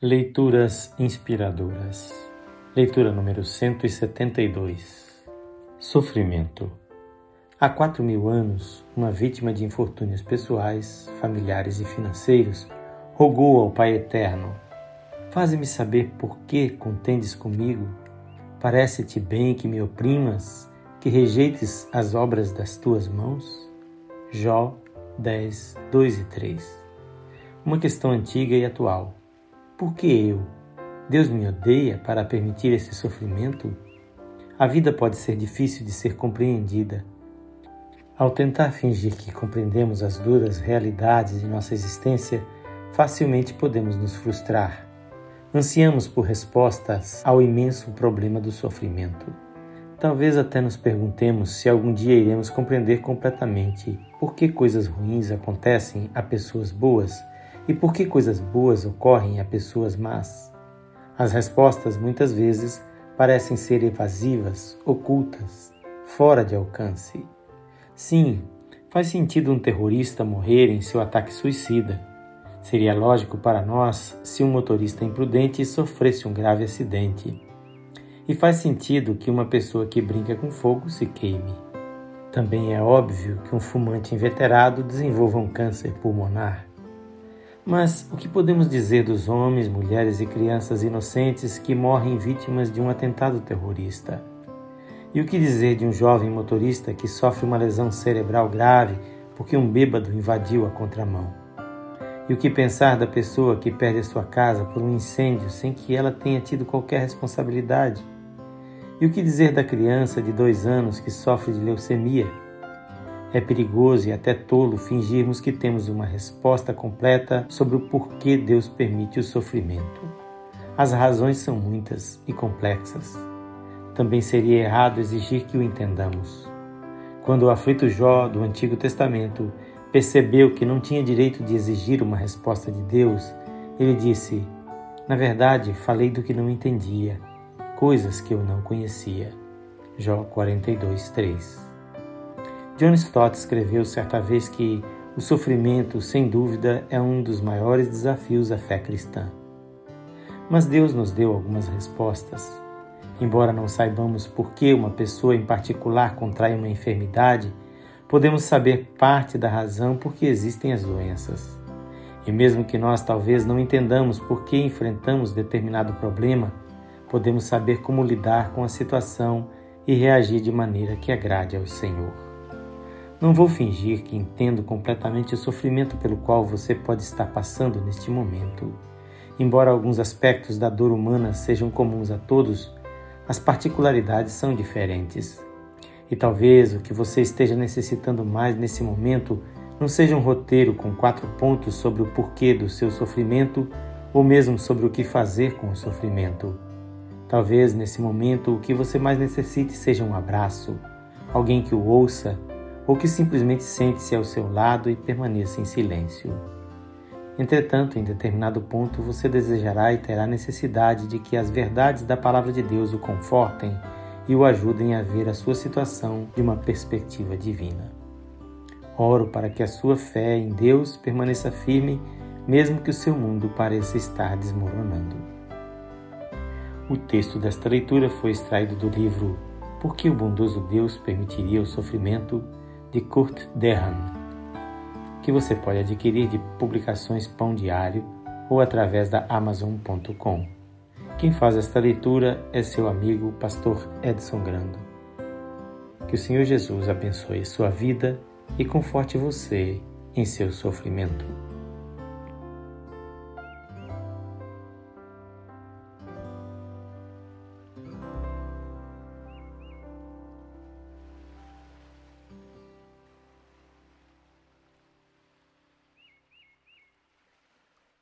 Leituras inspiradoras. Leitura número 172. Sofrimento. Há quatro mil anos, uma vítima de infortúnios pessoais, familiares e financeiros rogou ao Pai Eterno: Faze-me saber por que contendes comigo. Parece-te bem que me oprimas, que rejeites as obras das tuas mãos? Jó 10, 2 e 3. Uma questão antiga e atual por que eu? Deus me odeia para permitir esse sofrimento? A vida pode ser difícil de ser compreendida. Ao tentar fingir que compreendemos as duras realidades de nossa existência, facilmente podemos nos frustrar. Ansiamos por respostas ao imenso problema do sofrimento. Talvez até nos perguntemos se algum dia iremos compreender completamente por que coisas ruins acontecem a pessoas boas e por que coisas boas ocorrem a pessoas más? As respostas muitas vezes parecem ser evasivas, ocultas, fora de alcance. Sim, faz sentido um terrorista morrer em seu ataque suicida. Seria lógico para nós se um motorista imprudente sofresse um grave acidente. E faz sentido que uma pessoa que brinca com fogo se queime. Também é óbvio que um fumante inveterado desenvolva um câncer pulmonar. Mas o que podemos dizer dos homens, mulheres e crianças inocentes que morrem vítimas de um atentado terrorista? E o que dizer de um jovem motorista que sofre uma lesão cerebral grave porque um bêbado invadiu a contramão? E o que pensar da pessoa que perde a sua casa por um incêndio sem que ela tenha tido qualquer responsabilidade? E o que dizer da criança de dois anos que sofre de leucemia? É perigoso e até tolo fingirmos que temos uma resposta completa sobre o porquê Deus permite o sofrimento. As razões são muitas e complexas. Também seria errado exigir que o entendamos. Quando o aflito Jó, do Antigo Testamento, percebeu que não tinha direito de exigir uma resposta de Deus, ele disse: Na verdade, falei do que não entendia, coisas que eu não conhecia. Jó 42, 3 John Stott escreveu certa vez que o sofrimento, sem dúvida, é um dos maiores desafios à fé cristã. Mas Deus nos deu algumas respostas. Embora não saibamos por que uma pessoa em particular contrai uma enfermidade, podemos saber parte da razão por que existem as doenças. E mesmo que nós talvez não entendamos por que enfrentamos determinado problema, podemos saber como lidar com a situação e reagir de maneira que agrade ao Senhor. Não vou fingir que entendo completamente o sofrimento pelo qual você pode estar passando neste momento. Embora alguns aspectos da dor humana sejam comuns a todos, as particularidades são diferentes. E talvez o que você esteja necessitando mais nesse momento não seja um roteiro com quatro pontos sobre o porquê do seu sofrimento ou mesmo sobre o que fazer com o sofrimento. Talvez nesse momento o que você mais necessite seja um abraço, alguém que o ouça ou que simplesmente sente-se ao seu lado e permaneça em silêncio. Entretanto, em determinado ponto, você desejará e terá necessidade de que as verdades da Palavra de Deus o confortem e o ajudem a ver a sua situação de uma perspectiva divina. Oro para que a sua fé em Deus permaneça firme, mesmo que o seu mundo pareça estar desmoronando. O texto desta leitura foi extraído do livro Por que o bondoso Deus permitiria o sofrimento de Kurt Derham, que você pode adquirir de publicações Pão Diário ou através da Amazon.com. Quem faz esta leitura é seu amigo, pastor Edson Grando. Que o Senhor Jesus abençoe sua vida e conforte você em seu sofrimento.